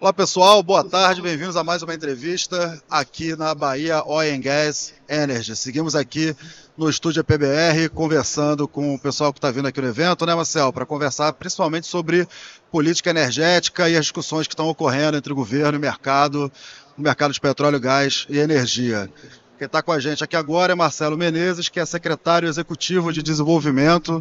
Olá pessoal, boa tarde, bem-vindos a mais uma entrevista aqui na Bahia Oil Gas Energy. Seguimos aqui no estúdio PBR conversando com o pessoal que está vindo aqui no evento, né, Marcel, para conversar principalmente sobre política energética e as discussões que estão ocorrendo entre o governo e o mercado, o mercado de petróleo, gás e energia. Quem está com a gente aqui agora é Marcelo Menezes, que é secretário executivo de desenvolvimento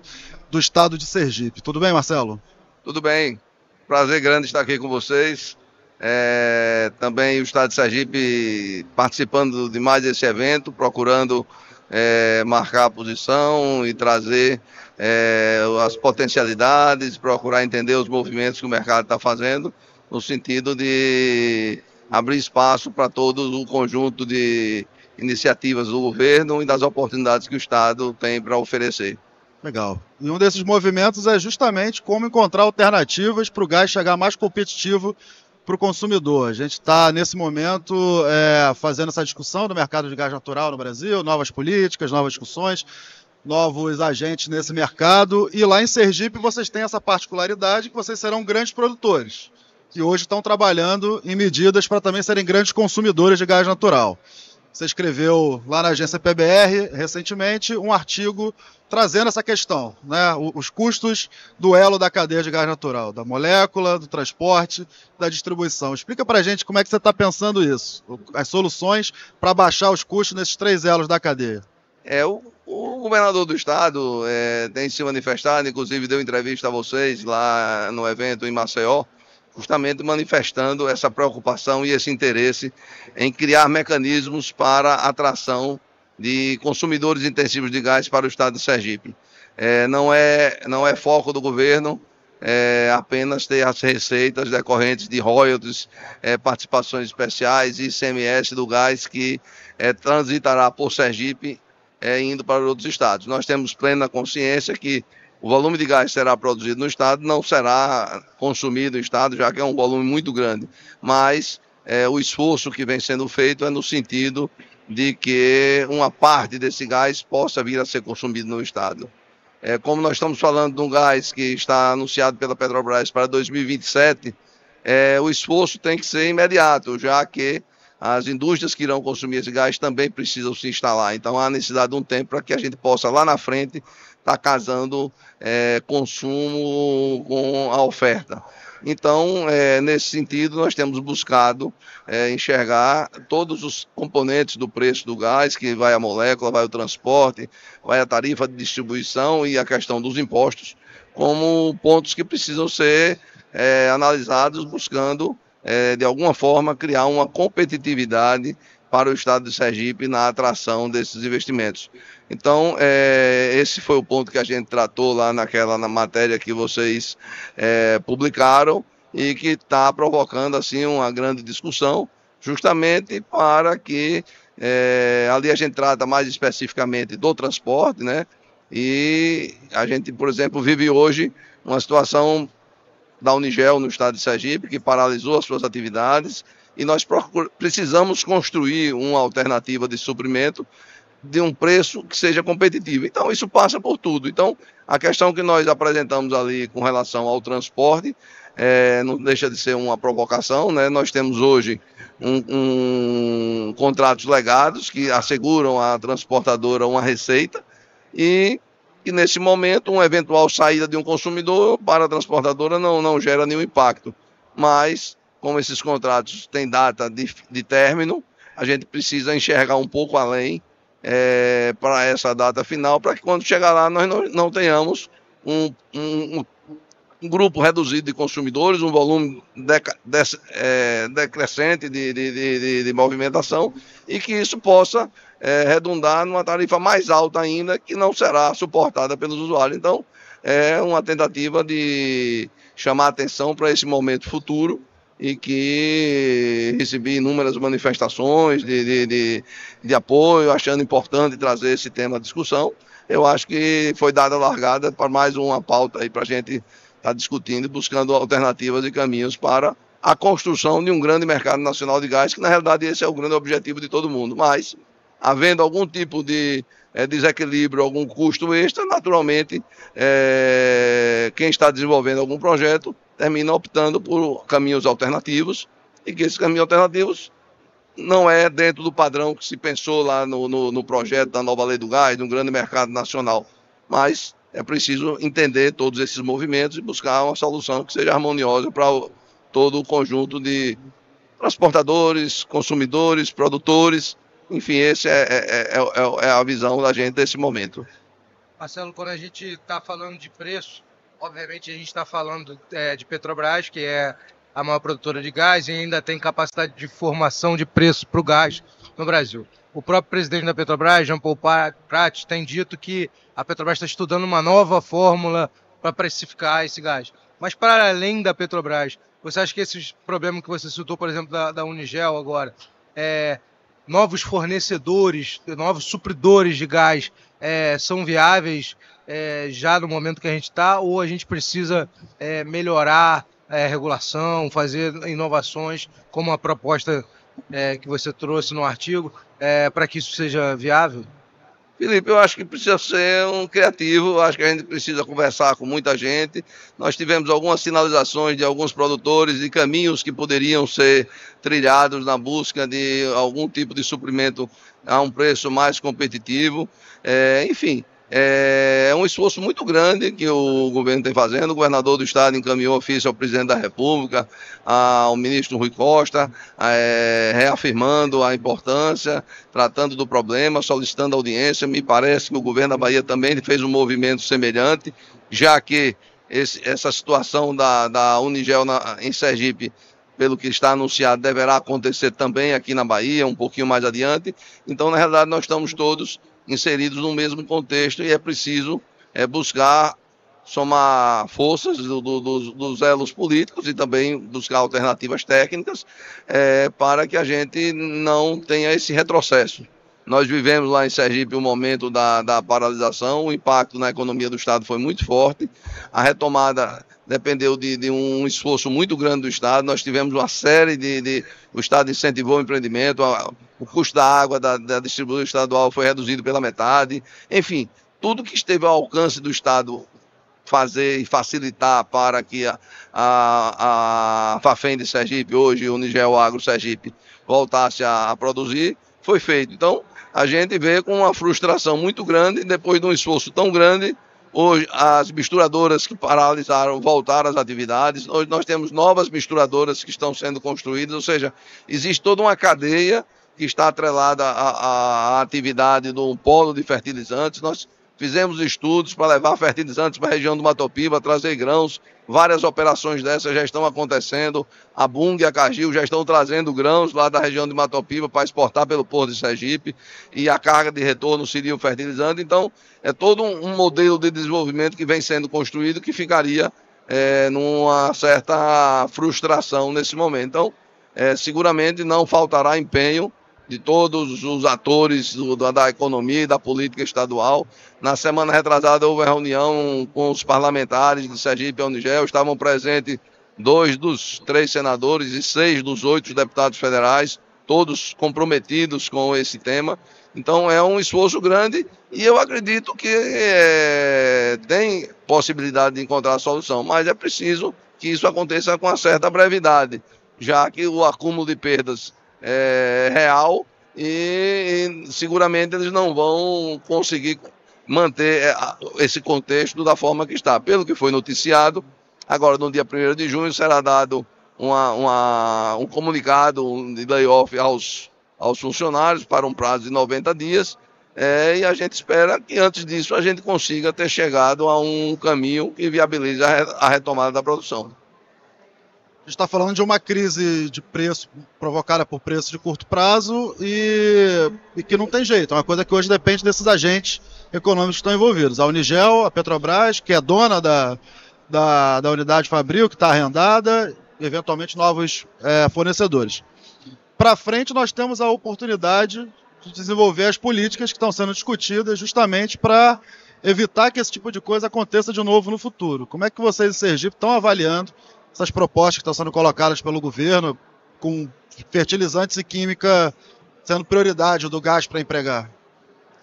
do estado de Sergipe. Tudo bem, Marcelo? Tudo bem. Prazer grande estar aqui com vocês. É, também o Estado de Sergipe participando de mais esse evento, procurando é, marcar a posição e trazer é, as potencialidades, procurar entender os movimentos que o mercado está fazendo, no sentido de abrir espaço para todo o conjunto de iniciativas do governo e das oportunidades que o Estado tem para oferecer. Legal. E um desses movimentos é justamente como encontrar alternativas para o gás chegar mais competitivo para o consumidor. A gente está, nesse momento, é, fazendo essa discussão do mercado de gás natural no Brasil, novas políticas, novas discussões, novos agentes nesse mercado. E lá em Sergipe vocês têm essa particularidade que vocês serão grandes produtores, que hoje estão trabalhando em medidas para também serem grandes consumidores de gás natural. Você escreveu lá na agência PBR recentemente um artigo trazendo essa questão, né? Os custos do elo da cadeia de gás natural, da molécula, do transporte, da distribuição. Explica para gente como é que você está pensando isso, as soluções para baixar os custos nesses três elos da cadeia. É, o, o governador do estado é, tem se manifestado, inclusive deu entrevista a vocês lá no evento em Maceió, justamente manifestando essa preocupação e esse interesse em criar mecanismos para atração de consumidores intensivos de gás para o estado de Sergipe. É, não, é, não é foco do governo é, apenas ter as receitas decorrentes de royalties, é, participações especiais e ICMS do gás que é, transitará por Sergipe é, indo para outros estados. Nós temos plena consciência que o volume de gás será produzido no estado, não será consumido no estado, já que é um volume muito grande. Mas é, o esforço que vem sendo feito é no sentido de que uma parte desse gás possa vir a ser consumido no estado. É, como nós estamos falando de um gás que está anunciado pela Petrobras para 2027, é, o esforço tem que ser imediato, já que as indústrias que irão consumir esse gás também precisam se instalar. Então há necessidade de um tempo para que a gente possa lá na frente estar tá casando é, consumo com a oferta. Então, é, nesse sentido, nós temos buscado é, enxergar todos os componentes do preço do gás, que vai a molécula, vai o transporte, vai a tarifa de distribuição e a questão dos impostos, como pontos que precisam ser é, analisados, buscando, é, de alguma forma, criar uma competitividade para o estado de Sergipe na atração desses investimentos. Então, é, esse foi o ponto que a gente tratou lá naquela na matéria que vocês é, publicaram e que está provocando assim uma grande discussão, justamente para que é, ali a gente trata mais especificamente do transporte, né? E a gente, por exemplo, vive hoje uma situação da Unigel no estado de Sergipe, que paralisou as suas atividades, e nós precisamos construir uma alternativa de suprimento de um preço que seja competitivo. Então, isso passa por tudo. Então, a questão que nós apresentamos ali com relação ao transporte é, não deixa de ser uma provocação. Né? Nós temos hoje um, um, contratos legados que asseguram à transportadora uma receita e que nesse momento uma eventual saída de um consumidor para a transportadora não, não gera nenhum impacto. Mas como esses contratos têm data de, de término, a gente precisa enxergar um pouco além é, para essa data final, para que quando chegar lá nós não, não tenhamos um, um, um, grupo reduzido de consumidores, um volume é, decrescente de, de, de, de, movimentação e que isso possa é, redundar numa tarifa mais alta ainda, que não será suportada pelos usuários. Então, é uma tentativa de chamar atenção para esse momento futuro e que recebi inúmeras manifestações de, de, de, de, apoio, achando importante trazer esse tema à discussão. Eu acho que foi dada largada para mais uma pauta aí para a gente estar tá discutindo e buscando alternativas e caminhos para a construção de um grande mercado nacional de gás, que na realidade esse é o grande objetivo de todo mundo. Mas, havendo algum tipo de é, desequilíbrio, algum custo extra, naturalmente, é, quem está desenvolvendo algum projeto termina optando por caminhos alternativos e que esses caminhos alternativos não é dentro do padrão que se pensou lá no, no, no projeto da nova lei do gás, de um grande mercado nacional. Mas é preciso entender todos esses movimentos e buscar uma solução que seja harmoniosa para todo o conjunto de transportadores, consumidores, produtores. Enfim, essa é, é, é, é, a visão da gente nesse momento. Marcelo, quando a gente está falando de preço, obviamente a gente está falando de Petrobras, que é a maior produtora de gás e ainda tem capacidade de formação de preço para o gás no Brasil. O próprio presidente da Petrobras, Jean Paul Prat, tem dito que a Petrobras está estudando uma nova fórmula para precificar esse gás. Mas para além da Petrobras, você acha que esses problemas que você citou, por exemplo, da, da Unigel agora, é, novos fornecedores, novos supridores de gás é, são viáveis é, já no momento que a gente está, ou a gente precisa é, melhorar é, regulação, fazer inovações, como a proposta é, que você trouxe no artigo, é, para que isso seja viável? Felipe, eu acho que precisa ser um criativo, acho que a gente precisa conversar com muita gente. Nós tivemos algumas sinalizações de alguns produtores de caminhos que poderiam ser trilhados na busca de algum tipo de suprimento a um preço mais competitivo. É, enfim, é, é um esforço muito grande que o governo tem fazendo. O governador do estado encaminhou ofício ao presidente da República, ao ministro Rui Costa, é, reafirmando a importância, tratando do problema, solicitando audiência. Me parece que o governo da Bahia também fez um movimento semelhante, já que esse, essa situação da, da Unigel na, em Sergipe pelo que está anunciado, deverá acontecer também aqui na Bahia, um pouquinho mais adiante. Então, na realidade, nós estamos todos inseridos no mesmo contexto e é preciso é, buscar somar forças do, do, dos, dos elos políticos e também buscar alternativas técnicas é, para que a gente não tenha esse retrocesso. Nós vivemos lá em Sergipe o um momento da, da paralisação, o impacto na economia do Estado foi muito forte, a retomada dependeu de, de, um esforço muito grande do Estado. Nós tivemos uma série de. de o Estado incentivou o empreendimento, a, o custo da água da, da distribuição estadual foi reduzido pela metade. Enfim, tudo que esteve ao alcance do Estado fazer e facilitar para que a, a, a Fafem de Sergipe, hoje o Nigel Agro Sergipe, voltasse a, a produzir, foi feito. Então, a gente vê com uma frustração muito grande, depois de um esforço tão grande, hoje as misturadoras que paralisaram voltaram às atividades, hoje nós temos novas misturadoras que estão sendo construídas, ou seja, existe toda uma cadeia que está atrelada à, à atividade do polo de fertilizantes, nós fizemos estudos para levar fertilizantes para a região do Matopiba, trazer grãos, Várias operações dessas já estão acontecendo. A Bung e a Cargill já estão trazendo grãos lá da região de Matopiba para exportar pelo Porto de Sergipe. E a carga de retorno seria o fertilizante. Então, é todo um modelo de desenvolvimento que vem sendo construído que ficaria é, numa certa frustração nesse momento. Então, é, seguramente não faltará empenho de todos os atores do, da, economia e da política estadual. Na semana retrasada houve reunião com os parlamentares de Sergipe e Unigel, estavam presentes dois dos três senadores e seis dos oito deputados federais, todos comprometidos com esse tema. Então é um esforço grande e eu acredito que é, tem possibilidade de encontrar a solução, mas é preciso que isso aconteça com uma certa brevidade, já que o acúmulo de perdas é, real e, e, seguramente eles não vão conseguir manter é, esse contexto da forma que está. Pelo que foi noticiado, agora no dia 1 de junho será dado uma, uma, um comunicado de layoff aos, aos funcionários para um prazo de 90 dias. É, e a gente espera que antes disso a gente consiga ter chegado a um caminho que viabilize a retomada da produção gente está falando de uma crise de preço provocada por preços de curto prazo e, e, que não tem jeito. É uma coisa que hoje depende desses agentes econômicos que estão envolvidos. A Unigel, a Petrobras, que é dona da, da, da unidade Fabril, que está arrendada, e eventualmente novos é, fornecedores. Para frente, nós temos a oportunidade de desenvolver as políticas que estão sendo discutidas justamente para evitar que esse tipo de coisa aconteça de novo no futuro. Como é que vocês em Sergipe estão avaliando essas propostas que estão sendo colocadas pelo governo, com fertilizantes e química sendo prioridade do gás para empregar?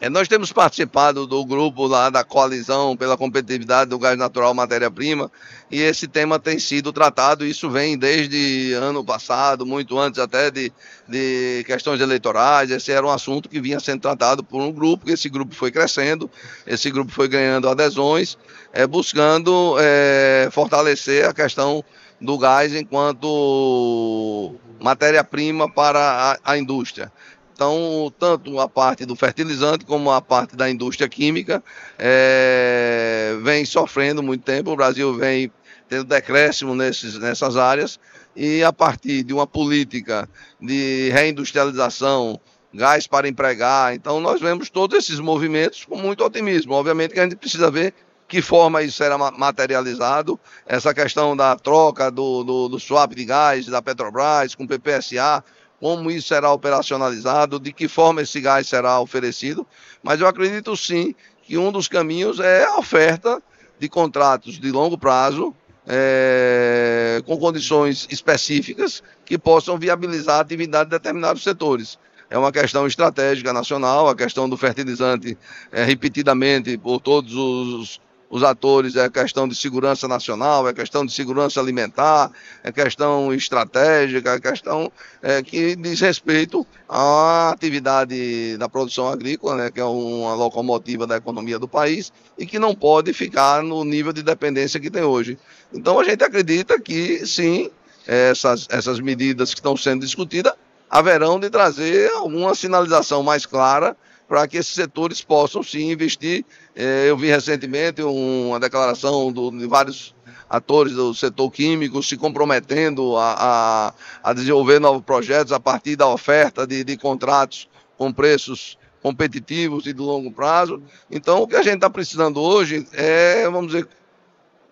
É, nós temos participado do grupo lá da coalizão pela competitividade do gás natural matéria-prima e esse tema tem sido tratado. Isso vem desde ano passado, muito antes até de, de questões eleitorais. Esse era um assunto que vinha sendo tratado por um grupo. Esse grupo foi crescendo, esse grupo foi ganhando adesões, é, buscando é, fortalecer a questão do gás enquanto matéria-prima para a, a indústria. Então, tanto a parte do fertilizante como a parte da indústria química é, vem sofrendo muito tempo. O Brasil vem tendo decréscimo nesses, nessas áreas e a partir de uma política de reindustrialização, gás para empregar, então nós vemos todos esses movimentos com muito otimismo. Obviamente que a gente precisa ver que forma isso será materializado, essa questão da troca do, do, do swap de gás da Petrobras com o PPSA, como isso será operacionalizado, de que forma esse gás será oferecido, mas eu acredito sim que um dos caminhos é a oferta de contratos de longo prazo, é, com condições específicas que possam viabilizar a atividade de determinados setores. É uma questão estratégica nacional, a questão do fertilizante é, repetidamente por todos os os atores, é questão de segurança nacional, é questão de segurança alimentar, é questão estratégica, é questão é, que diz respeito à atividade da produção agrícola, né, que é uma locomotiva da economia do país e que não pode ficar no nível de dependência que tem hoje. Então a gente acredita que sim, essas, essas medidas que estão sendo discutidas haverão de trazer alguma sinalização mais clara para que esses setores possam sim investir. É, eu vi recentemente uma declaração de vários atores do setor químico se comprometendo a, a, a desenvolver novos projetos a partir da oferta de, de contratos com preços competitivos e de longo prazo. Então, o que a gente está precisando hoje é, vamos dizer,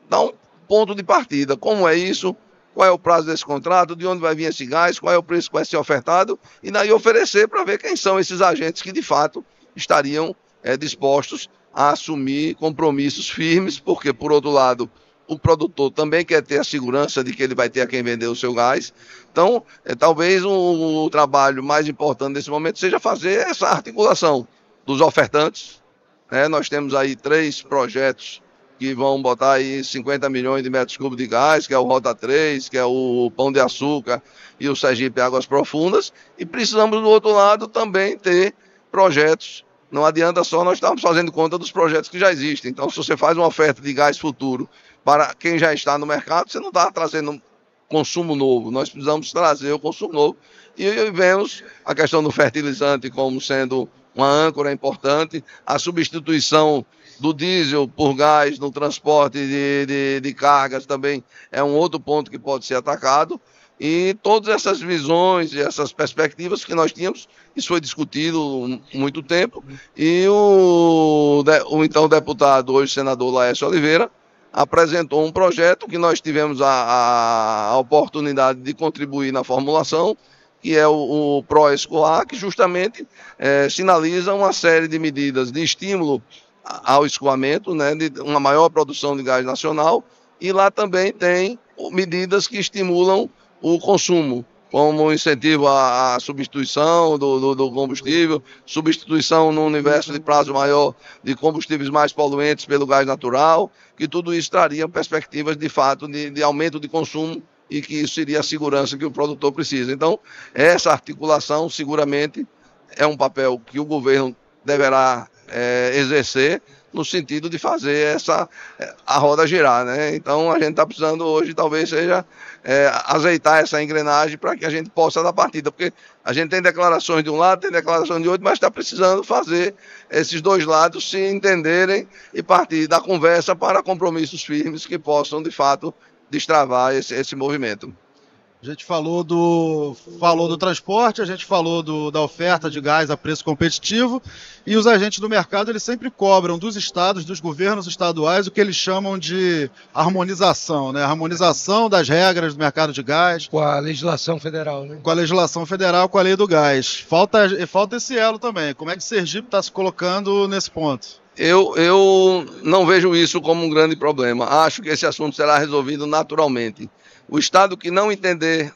dar um ponto de partida. Como é isso? Qual é o prazo desse contrato, de onde vai vir esse gás, qual é o preço que vai ser ofertado, e daí oferecer para ver quem são esses agentes que de fato estariam é, dispostos a assumir compromissos firmes, porque, por outro lado, o produtor também quer ter a segurança de que ele vai ter a quem vender o seu gás. Então, é, talvez o, o trabalho mais importante nesse momento seja fazer essa articulação dos ofertantes. Né? Nós temos aí três projetos que vão botar aí 50 milhões de metros cúbicos de gás, que é o Rota 3, que é o Pão de Açúcar e o Sergipe Águas Profundas, e precisamos do outro lado também ter projetos. Não adianta só nós estarmos fazendo conta dos projetos que já existem. Então, se você faz uma oferta de gás futuro para quem já está no mercado, você não está trazendo consumo novo. Nós precisamos trazer o consumo novo. E vemos a questão do fertilizante como sendo uma âncora importante, a substituição do diesel por gás no transporte de, de, de cargas também é um outro ponto que pode ser atacado. E todas essas visões e essas perspectivas que nós tínhamos, isso foi discutido muito tempo. E o, o então deputado, hoje senador Laércio Oliveira, apresentou um projeto que nós tivemos a, a, a oportunidade de contribuir na formulação, que é o, o PRO-Escolar, que justamente é, sinaliza uma série de medidas de estímulo ao escoamento, né, de uma maior produção de gás nacional, e lá também tem medidas que estimulam o consumo, como incentivo à, substituição do, do, do, combustível, substituição no universo de prazo maior de combustíveis mais poluentes pelo gás natural, que tudo isso traria perspectivas de fato de, de aumento de consumo e que isso seria a segurança que o produtor precisa. Então, essa articulação seguramente é um papel que o governo deverá é, exercer no sentido de fazer essa a roda girar, né? Então a gente está precisando hoje talvez seja é, azeitar essa engrenagem para que a gente possa dar partida, porque a gente tem declarações de um lado, tem declarações de outro, mas está precisando fazer esses dois lados se entenderem e partir da conversa para compromissos firmes que possam de fato destravar esse, esse movimento. A gente falou do, falou do transporte, a gente falou do, da oferta de gás a preço competitivo e os agentes do mercado eles sempre cobram dos estados, dos governos estaduais, o que eles chamam de harmonização, né? Harmonização das regras do mercado de gás. Com a legislação federal, né? Com a legislação federal, com a lei do gás. Falta, falta esse elo também. Como é que Sergipe está se colocando nesse ponto? Eu, eu não vejo isso como um grande problema. Acho que esse assunto será resolvido naturalmente. O Estado que não entender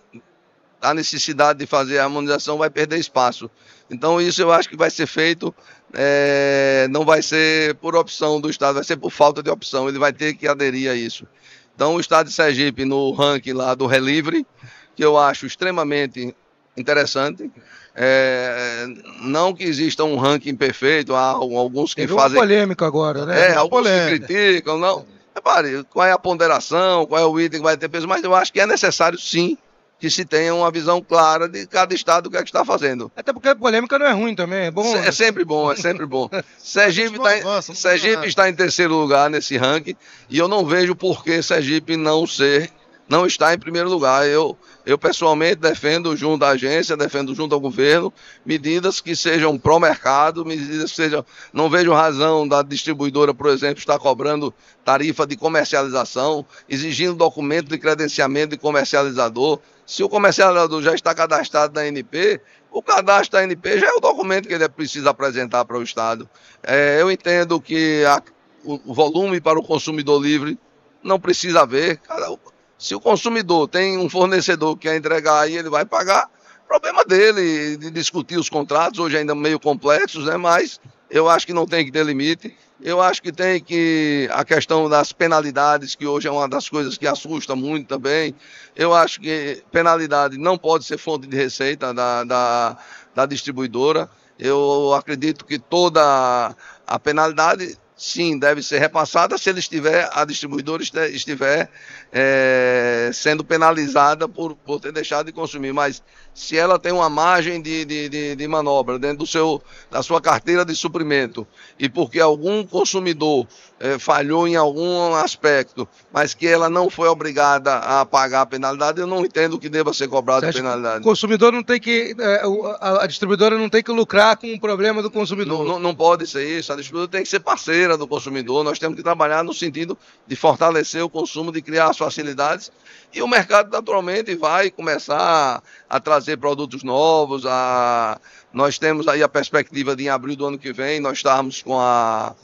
a necessidade de fazer a harmonização vai perder espaço. Então, isso eu acho que vai ser feito é, não vai ser por opção do Estado, vai ser por falta de opção. Ele vai ter que aderir a isso. Então, o Estado de Sergipe, no ranking lá do Relivre, que eu acho extremamente interessante. É, não que exista um ranking perfeito, há alguns que Teve fazem. Polêmica agora, né? É, alguns polêmica. que criticam, não. Repare, qual é a ponderação, qual é o item que vai ter peso, mas eu acho que é necessário sim que se tenha uma visão clara de cada estado o que é que está fazendo. Até porque a polêmica não é ruim também, é bom. É sempre bom, é sempre bom. Sergipe, tá em, Sergipe está em terceiro lugar nesse ranking e eu não vejo por que Sergipe não ser, não está em primeiro lugar. Eu, eu pessoalmente defendo junto à agência, defendo junto ao governo, medidas que sejam pró-mercado, medidas que sejam. Não vejo razão da distribuidora, por exemplo, estar cobrando tarifa de comercialização, exigindo documento de credenciamento de comercializador se o comercializador já está cadastrado na NP, o cadastro da NP já é o documento que ele precisa apresentar para o Estado. É, eu entendo que a, o, volume para o consumidor livre não precisa haver. Cara, se o consumidor tem um fornecedor que quer entregar aí, ele vai pagar. Problema dele de discutir os contratos, hoje ainda meio complexos, né? Mas eu acho que não tem que ter limite. Eu acho que tem que a questão das penalidades, que hoje é uma das coisas que assusta muito também. Eu acho que penalidade não pode ser fonte de receita da, da, da distribuidora. Eu acredito que toda a penalidade sim, deve ser repassada se ele estiver, a distribuidora estiver é, sendo penalizada por, por ter deixado de consumir. Mas se ela tem uma margem de, de, de, de manobra dentro do seu, da sua carteira de suprimento e porque algum consumidor é, falhou em algum aspecto, mas que ela não foi obrigada a pagar a penalidade, eu não entendo que deva ser cobrado a penalidade. O consumidor não tem que. É, a, a, distribuidora não tem que lucrar com o problema do consumidor. Não, não, não pode ser isso. A distribuidora tem que ser parceira do consumidor. Nós temos que trabalhar no sentido de fortalecer o consumo, de criar as facilidades. E o mercado, naturalmente, vai começar a trazer produtos novos. A... Nós temos aí a perspectiva de, em abril do ano que vem, nós estarmos com a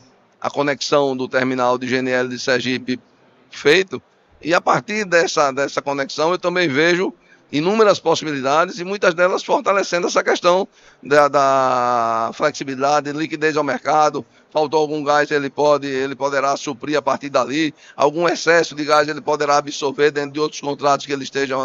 a conexão do terminal de GNL de Sergipe feito. E a partir dessa, dessa conexão eu também vejo inúmeras possibilidades e muitas delas fortalecendo essa questão da, da flexibilidade, liquidez ao mercado. Faltou algum gás, ele pode, ele poderá suprir a partir dali. Algum excesso de gás ele poderá absorver dentro de outros contratos que ele esteja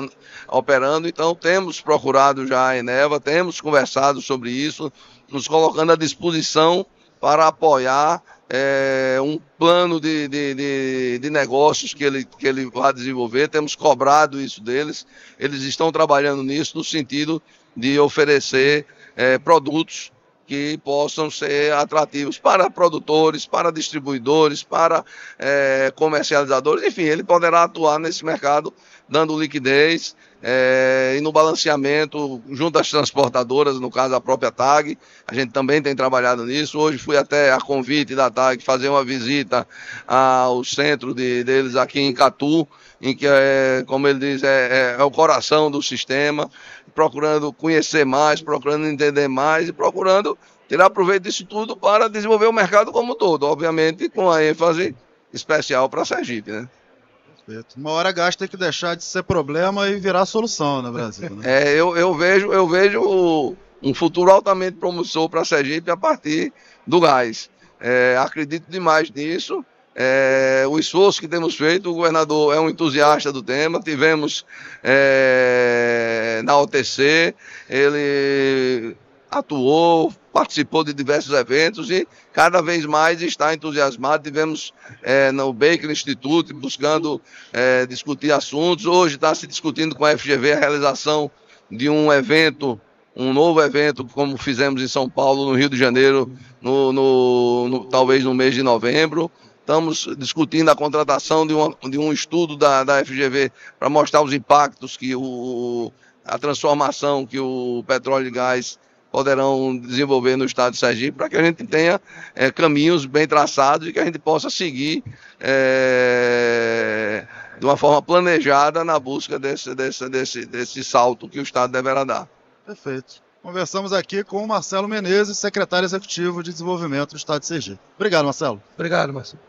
operando. Então temos procurado já a Eneva, temos conversado sobre isso, nos colocando à disposição para apoiar é, um plano de, de, de, de, negócios que ele, que ele vai desenvolver. Temos cobrado isso deles. Eles estão trabalhando nisso no sentido de oferecer é, produtos que possam ser atrativos para produtores, para distribuidores, para é, comercializadores, enfim, ele poderá atuar nesse mercado dando liquidez é, e no balanceamento junto às transportadoras, no caso a própria TAG, a gente também tem trabalhado nisso. Hoje fui até a convite da TAG fazer uma visita ao centro de, deles aqui em Catu, em que, é, como ele diz, é, é, é o coração do sistema procurando conhecer mais, procurando entender mais e procurando tirar proveito disso tudo para desenvolver o mercado como um todo, obviamente com a ênfase especial para Sergipe, né? Uma hora gás tem que deixar de ser problema e virar solução no Brasil. Né? é, eu, eu vejo, eu vejo um futuro altamente promissor para Sergipe a partir do gás. É, acredito demais nisso. É, o esforço que temos feito, o governador é um entusiasta do tema, tivemos é, na OTC, ele atuou, participou de diversos eventos e cada vez mais está entusiasmado. Tivemos é, no Baker Institute buscando é, discutir assuntos. Hoje está se discutindo com a FGV a realização de um evento, um novo evento, como fizemos em São Paulo, no Rio de Janeiro, no, no, no talvez no mês de novembro. Estamos discutindo a contratação de, uma, de um estudo da, da FGV para mostrar os impactos que o, a transformação que o petróleo e gás poderão desenvolver no estado de Sergipe para que a gente tenha é, caminhos bem traçados e que a gente possa seguir é, de uma forma planejada na busca desse, desse, desse, desse salto que o estado deverá dar. Perfeito. Conversamos aqui com o Marcelo Menezes, secretário executivo de desenvolvimento do estado de Sergipe. Obrigado, Marcelo. Obrigado, Marcelo.